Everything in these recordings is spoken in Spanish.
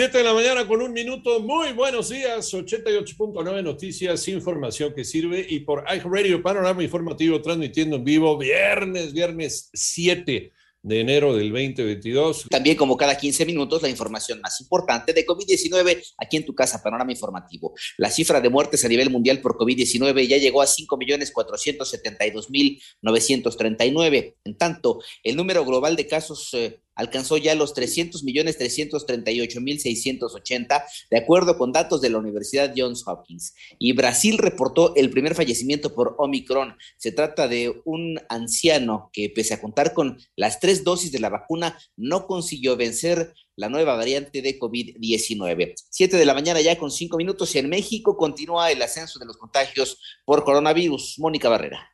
7 de la mañana con un minuto. Muy buenos días. 88.9 Noticias, información que sirve. Y por iHeartRadio, panorama informativo, transmitiendo en vivo viernes, viernes 7 de enero del 2022. También como cada 15 minutos, la información más importante de COVID-19 aquí en tu casa, panorama informativo. La cifra de muertes a nivel mundial por COVID-19 ya llegó a 5.472.939. En tanto, el número global de casos... Eh, alcanzó ya los 300 millones 338 mil 680, de acuerdo con datos de la Universidad Johns Hopkins. Y Brasil reportó el primer fallecimiento por Omicron. Se trata de un anciano que, pese a contar con las tres dosis de la vacuna, no consiguió vencer la nueva variante de COVID-19. Siete de la mañana ya con cinco minutos y en México continúa el ascenso de los contagios por coronavirus. Mónica Barrera.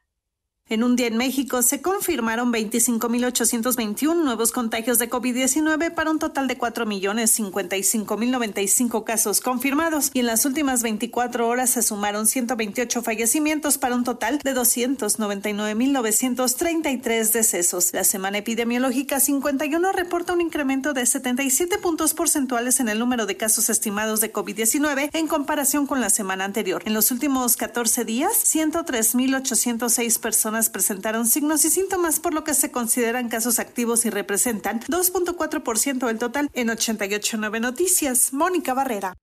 En un día en México se confirmaron 25.821 nuevos contagios de COVID-19 para un total de 4.055.095 casos confirmados y en las últimas 24 horas se sumaron 128 fallecimientos para un total de 299.933 decesos. La semana epidemiológica 51 reporta un incremento de 77 puntos porcentuales en el número de casos estimados de COVID-19 en comparación con la semana anterior. En los últimos 14 días, 103.806 personas presentaron signos y síntomas, por lo que se consideran casos activos y representan 2.4% del total en 88.9 Noticias. Mónica Barrera.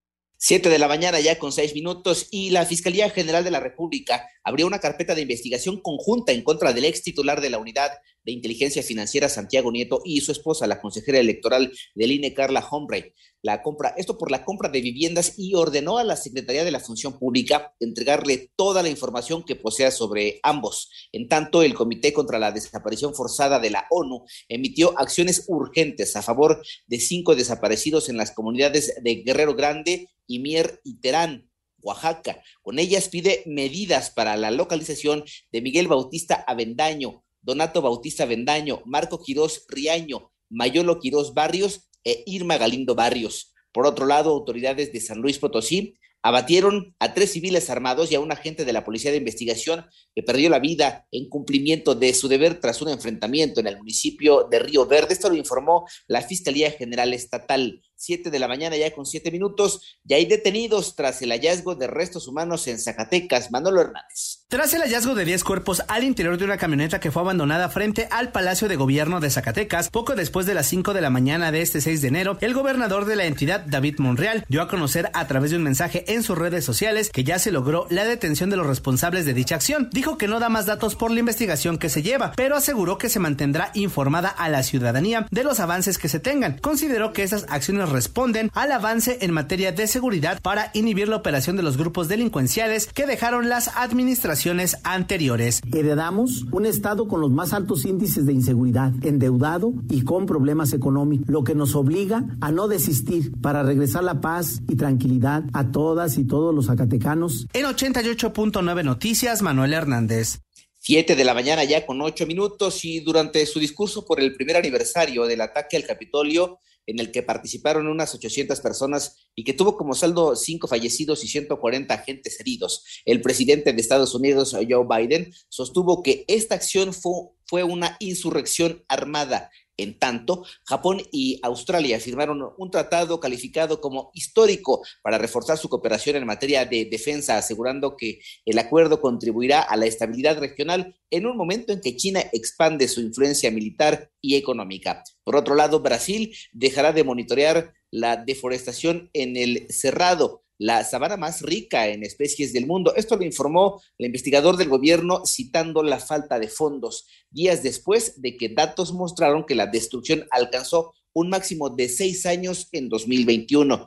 Siete de la mañana ya con seis minutos y la Fiscalía General de la República abrió una carpeta de investigación conjunta en contra del ex titular de la Unidad de Inteligencia Financiera Santiago Nieto y su esposa, la consejera electoral del INE, Carla Hombre. La compra, esto por la compra de viviendas y ordenó a la Secretaría de la Función Pública entregarle toda la información que posea sobre ambos. En tanto, el Comité contra la Desaparición Forzada de la ONU emitió acciones urgentes a favor de cinco desaparecidos en las comunidades de Guerrero Grande, Imier y Terán. Oaxaca. Con ellas pide medidas para la localización de Miguel Bautista Avendaño, Donato Bautista Avendaño, Marco Quirós Riaño, Mayolo Quirós Barrios e Irma Galindo Barrios. Por otro lado, autoridades de San Luis Potosí abatieron a tres civiles armados y a un agente de la Policía de Investigación que perdió la vida en cumplimiento de su deber tras un enfrentamiento en el municipio de Río Verde. Esto lo informó la Fiscalía General Estatal. 7 de la mañana ya con siete minutos. Ya hay detenidos tras el hallazgo de restos humanos en Zacatecas. Manolo Hernández. Tras el hallazgo de 10 cuerpos al interior de una camioneta que fue abandonada frente al Palacio de Gobierno de Zacatecas, poco después de las 5 de la mañana de este 6 de enero, el gobernador de la entidad, David Monreal, dio a conocer a través de un mensaje en sus redes sociales que ya se logró la detención de los responsables de dicha acción. Dijo que no da más datos por la investigación que se lleva, pero aseguró que se mantendrá informada a la ciudadanía de los avances que se tengan. Consideró que esas acciones responden al avance en materia de seguridad para inhibir la operación de los grupos delincuenciales que dejaron las administraciones anteriores. Heredamos un Estado con los más altos índices de inseguridad, endeudado y con problemas económicos, lo que nos obliga a no desistir para regresar la paz y tranquilidad a todas y todos los zacatecanos. En 88.9 Noticias, Manuel Hernández. 7 de la mañana ya con ocho minutos y durante su discurso por el primer aniversario del ataque al Capitolio, en el que participaron unas 800 personas y que tuvo como saldo cinco fallecidos y 140 agentes heridos. El presidente de Estados Unidos, Joe Biden, sostuvo que esta acción fue, fue una insurrección armada en tanto, Japón y Australia firmaron un tratado calificado como histórico para reforzar su cooperación en materia de defensa, asegurando que el acuerdo contribuirá a la estabilidad regional en un momento en que China expande su influencia militar y económica. Por otro lado, Brasil dejará de monitorear la deforestación en el Cerrado la sabana más rica en especies del mundo. Esto lo informó el investigador del gobierno citando la falta de fondos, días después de que datos mostraron que la destrucción alcanzó un máximo de seis años en 2021.